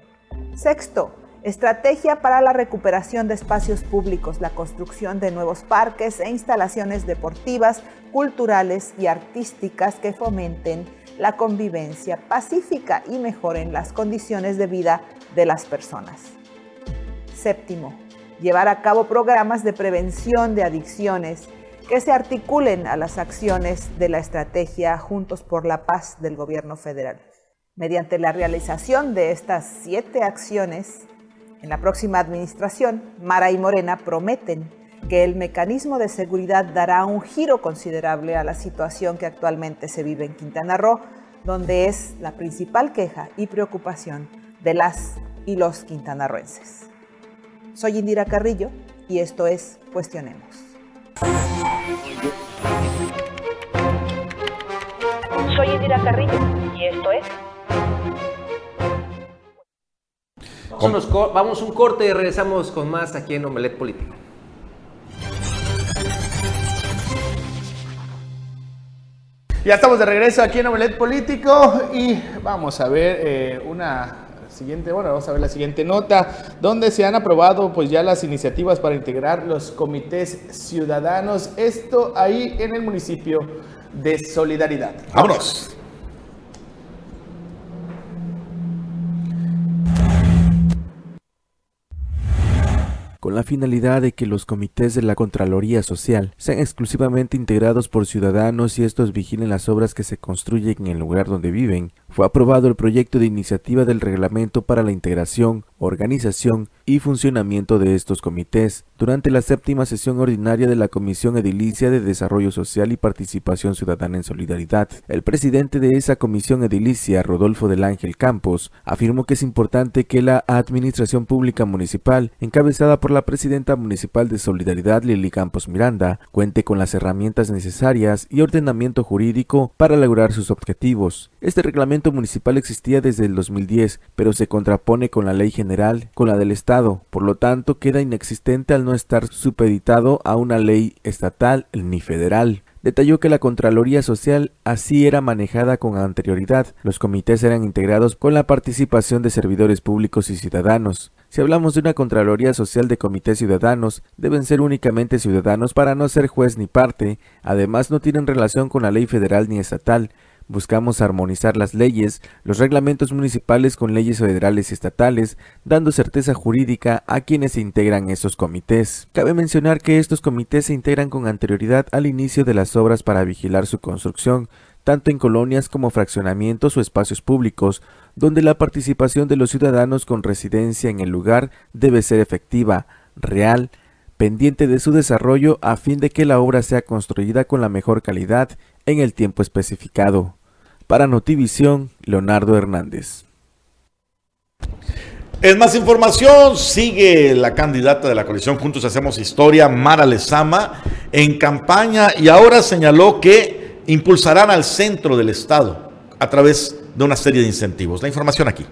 Sexto, estrategia para la recuperación de espacios públicos, la construcción de nuevos parques e instalaciones deportivas, culturales y artísticas que fomenten la convivencia pacífica y mejoren las condiciones de vida de las personas. Séptimo, llevar a cabo programas de prevención de adicciones que se articulen a las acciones de la estrategia Juntos por la Paz del Gobierno federal. Mediante la realización de estas siete acciones, en la próxima administración, Mara y Morena prometen que el mecanismo de seguridad dará un giro considerable a la situación que actualmente se vive en Quintana Roo, donde es la principal queja y preocupación de las y los quintanarroenses. Soy Indira Carrillo y esto es Cuestionemos. Soy Indira Carrillo y esto es... Vamos, vamos un corte y regresamos con más aquí en Omelet Político. Ya estamos de regreso aquí en Omelet Político y vamos a ver eh, una siguiente, bueno, vamos a ver la siguiente nota, donde se han aprobado pues ya las iniciativas para integrar los comités ciudadanos, esto ahí en el municipio de Solidaridad. Vámonos. con la finalidad de que los comités de la Contraloría Social sean exclusivamente integrados por ciudadanos y estos vigilen las obras que se construyen en el lugar donde viven, fue aprobado el proyecto de iniciativa del reglamento para la integración, organización y funcionamiento de estos comités durante la séptima sesión ordinaria de la Comisión Edilicia de Desarrollo Social y Participación Ciudadana en Solidaridad. El presidente de esa comisión edilicia, Rodolfo del Ángel Campos, afirmó que es importante que la Administración Pública Municipal, encabezada por la presidenta municipal de Solidaridad, Lili Campos Miranda, cuente con las herramientas necesarias y ordenamiento jurídico para lograr sus objetivos. Este reglamento municipal existía desde el 2010, pero se contrapone con la ley general, con la del Estado, por lo tanto queda inexistente al no estar supeditado a una ley estatal ni federal. Detalló que la Contraloría Social así era manejada con anterioridad. Los comités eran integrados con la participación de servidores públicos y ciudadanos. Si hablamos de una Contraloría Social de comités ciudadanos, deben ser únicamente ciudadanos para no ser juez ni parte, además no tienen relación con la ley federal ni estatal, Buscamos armonizar las leyes, los reglamentos municipales con leyes federales y estatales, dando certeza jurídica a quienes integran esos comités. Cabe mencionar que estos comités se integran con anterioridad al inicio de las obras para vigilar su construcción, tanto en colonias como fraccionamientos o espacios públicos, donde la participación de los ciudadanos con residencia en el lugar debe ser efectiva, real, pendiente de su desarrollo a fin de que la obra sea construida con la mejor calidad en el tiempo especificado. Para Notivisión, Leonardo Hernández. En más información, sigue la candidata de la coalición Juntos Hacemos Historia, Mara Lezama, en campaña y ahora señaló que impulsarán al centro del Estado a través de una serie de incentivos. La información aquí.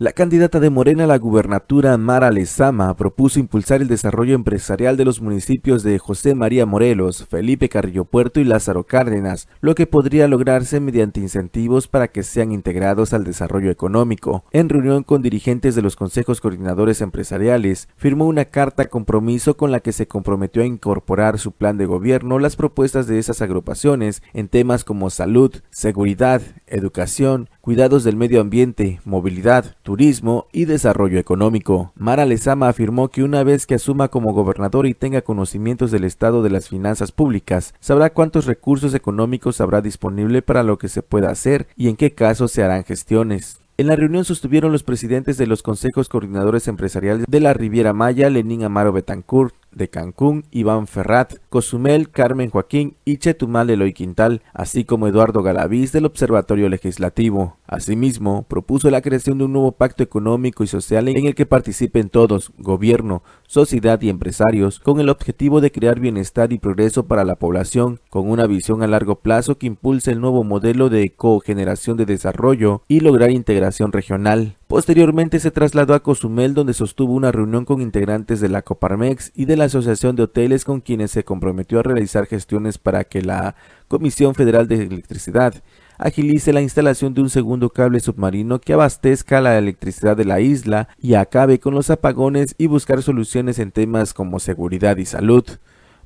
La candidata de Morena a la gubernatura, Mara Lezama, propuso impulsar el desarrollo empresarial de los municipios de José María Morelos, Felipe Carrillo Puerto y Lázaro Cárdenas, lo que podría lograrse mediante incentivos para que sean integrados al desarrollo económico. En reunión con dirigentes de los consejos coordinadores empresariales, firmó una carta compromiso con la que se comprometió a incorporar su plan de gobierno las propuestas de esas agrupaciones en temas como salud, seguridad, educación, cuidados del medio ambiente, movilidad, turismo y desarrollo económico. Mara Lezama afirmó que una vez que asuma como gobernador y tenga conocimientos del estado de las finanzas públicas, sabrá cuántos recursos económicos habrá disponible para lo que se pueda hacer y en qué casos se harán gestiones. En la reunión sostuvieron los presidentes de los consejos coordinadores empresariales de la Riviera Maya, Lenín Amaro Betancourt, de Cancún, Iván Ferrat, Cozumel, Carmen Joaquín y Chetumal Eloy Quintal, así como Eduardo Galaviz del Observatorio Legislativo. Asimismo, propuso la creación de un nuevo pacto económico y social en el que participen todos, gobierno, sociedad y empresarios, con el objetivo de crear bienestar y progreso para la población, con una visión a largo plazo que impulse el nuevo modelo de cogeneración de desarrollo y lograr integración regional. Posteriormente se trasladó a Cozumel donde sostuvo una reunión con integrantes de la Coparmex y de la Asociación de Hoteles con quienes se comprometió a realizar gestiones para que la Comisión Federal de Electricidad agilice la instalación de un segundo cable submarino que abastezca la electricidad de la isla y acabe con los apagones y buscar soluciones en temas como seguridad y salud.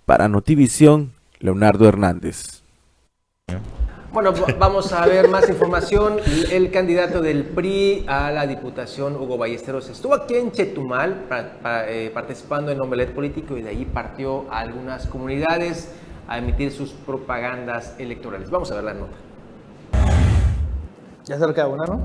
Para Notivisión, Leonardo Hernández. Bueno, vamos a ver más información. El candidato del PRI a la Diputación, Hugo Ballesteros, estuvo aquí en Chetumal eh, participando en Omelet Político y de ahí partió a algunas comunidades a emitir sus propagandas electorales. Vamos a ver la nota. Ya se una, ¿no?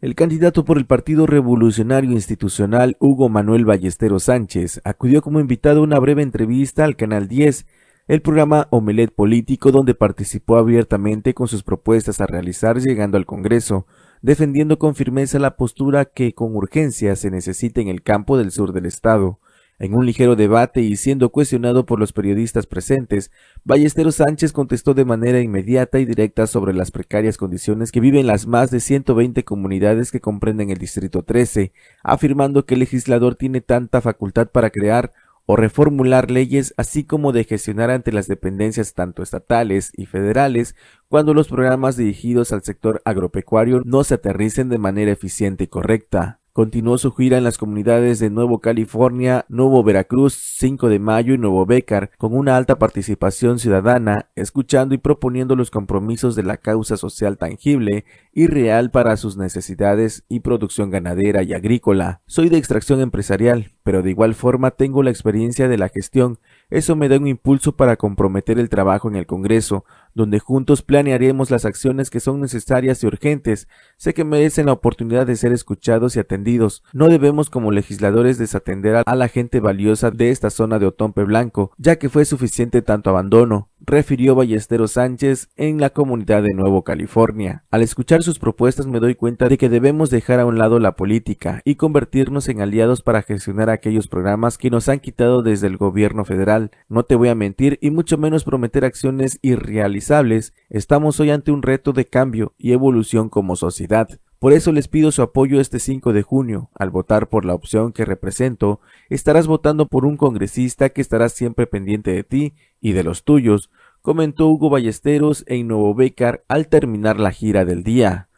El candidato por el Partido Revolucionario Institucional, Hugo Manuel Ballesteros Sánchez, acudió como invitado a una breve entrevista al Canal 10 el programa Omelet Político, donde participó abiertamente con sus propuestas a realizar llegando al Congreso, defendiendo con firmeza la postura que con urgencia se necesita en el campo del sur del Estado. En un ligero debate y siendo cuestionado por los periodistas presentes, Ballesteros Sánchez contestó de manera inmediata y directa sobre las precarias condiciones que viven las más de 120 comunidades que comprenden el Distrito 13, afirmando que el legislador tiene tanta facultad para crear o reformular leyes, así como de gestionar ante las dependencias tanto estatales y federales cuando los programas dirigidos al sector agropecuario no se aterricen de manera eficiente y correcta. Continuó su gira en las comunidades de Nuevo California, Nuevo Veracruz, 5 de Mayo y Nuevo Bécar, con una alta participación ciudadana, escuchando y proponiendo los compromisos de la causa social tangible y real para sus necesidades y producción ganadera y agrícola. Soy de extracción empresarial, pero de igual forma tengo la experiencia de la gestión. Eso me da un impulso para comprometer el trabajo en el Congreso, donde juntos planearemos las acciones que son necesarias y urgentes. Sé que merecen la oportunidad de ser escuchados y atendidos. No debemos como legisladores desatender a la gente valiosa de esta zona de Otompe Blanco, ya que fue suficiente tanto abandono, refirió Ballesteros Sánchez en la comunidad de Nuevo California. Al escuchar sus propuestas me doy cuenta de que debemos dejar a un lado la política y convertirnos en aliados para gestionar aquellos programas que nos han quitado desde el gobierno federal. No te voy a mentir y mucho menos prometer acciones irrealizables. Estamos hoy ante un reto de cambio y evolución como sociedad. Por eso les pido su apoyo este 5 de junio. Al votar por la opción que represento, estarás votando por un congresista que estará siempre pendiente de ti y de los tuyos, comentó Hugo Ballesteros en Nuevo Becar al terminar la gira del día.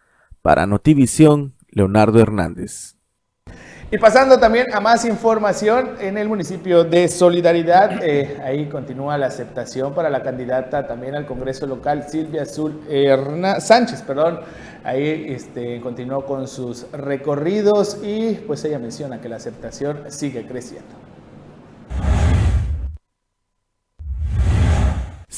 Para Notivisión, Leonardo Hernández. Y pasando también a más información, en el municipio de Solidaridad, eh, ahí continúa la aceptación para la candidata también al Congreso local, Silvia Azul Sánchez, perdón. Ahí este, continuó con sus recorridos y pues ella menciona que la aceptación sigue creciendo.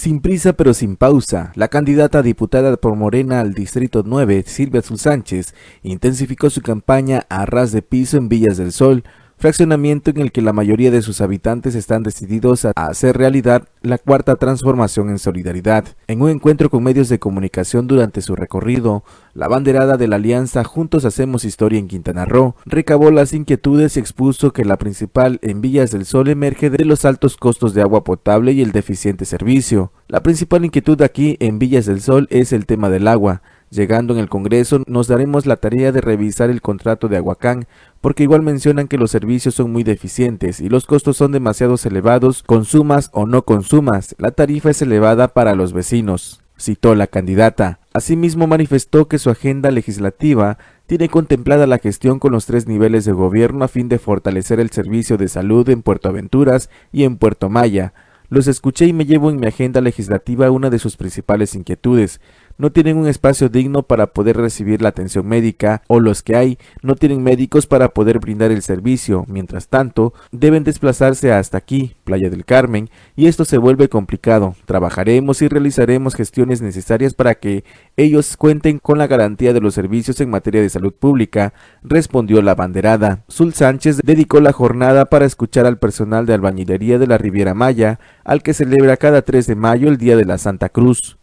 Sin prisa pero sin pausa, la candidata diputada por Morena al Distrito 9, Silvia Azul Sánchez, intensificó su campaña a ras de piso en Villas del Sol, fraccionamiento en el que la mayoría de sus habitantes están decididos a hacer realidad la cuarta transformación en solidaridad. En un encuentro con medios de comunicación durante su recorrido, la banderada de la alianza Juntos Hacemos Historia en Quintana Roo recabó las inquietudes y expuso que la principal en Villas del Sol emerge de los altos costos de agua potable y el deficiente servicio. La principal inquietud aquí en Villas del Sol es el tema del agua. Llegando en el Congreso, nos daremos la tarea de revisar el contrato de Aguacán, porque igual mencionan que los servicios son muy deficientes y los costos son demasiado elevados, consumas o no consumas, la tarifa es elevada para los vecinos, citó la candidata. Asimismo manifestó que su agenda legislativa tiene contemplada la gestión con los tres niveles de gobierno a fin de fortalecer el servicio de salud en Puerto Aventuras y en Puerto Maya. Los escuché y me llevo en mi agenda legislativa una de sus principales inquietudes, no tienen un espacio digno para poder recibir la atención médica o los que hay no tienen médicos para poder brindar el servicio. Mientras tanto, deben desplazarse hasta aquí, Playa del Carmen, y esto se vuelve complicado. Trabajaremos y realizaremos gestiones necesarias para que ellos cuenten con la garantía de los servicios en materia de salud pública, respondió la banderada. Sul Sánchez dedicó la jornada para escuchar al personal de albañilería de la Riviera Maya, al que celebra cada 3 de mayo el Día de la Santa Cruz.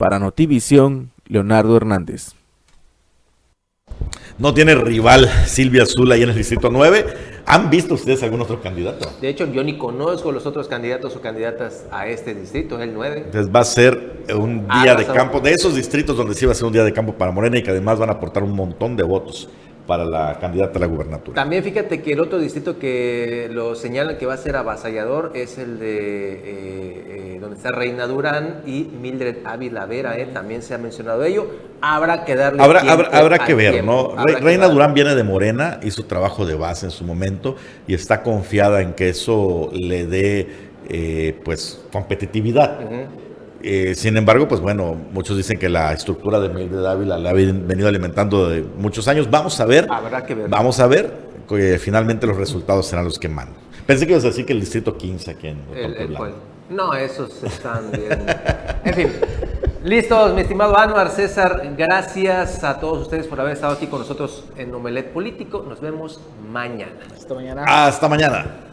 Para Notivisión, Leonardo Hernández. No tiene rival Silvia Azul ahí en el Distrito 9. ¿Han visto ustedes algún otro candidato? De hecho, yo ni conozco los otros candidatos o candidatas a este distrito, el 9. Entonces va a ser un ah, día de campo, de esos distritos donde sí va a ser un día de campo para Morena y que además van a aportar un montón de votos para la candidata a la gubernatura. También fíjate que el otro distrito que lo señalan que va a ser avasallador es el de eh, eh, donde está Reina Durán y Mildred Ávila Vera, eh, también se ha mencionado ello. Habrá que darle Habrá, habrá, que ver, ¿no? Reina Durán viene de Morena, hizo trabajo de base en su momento y está confiada en que eso le dé pues competitividad. Eh, sin embargo, pues bueno, muchos dicen que la estructura de Mildred Dávila la ha venido alimentando de muchos años. Vamos a ver. Habrá que ver. Vamos a ver. Que finalmente los resultados serán los que mandan. Pensé que ibas a decir que el distrito 15 aquí en el, No, esos están bien. en fin. Listos, mi estimado Anuar César, gracias a todos ustedes por haber estado aquí con nosotros en Omelet Político. Nos vemos mañana. Hasta mañana. Hasta mañana.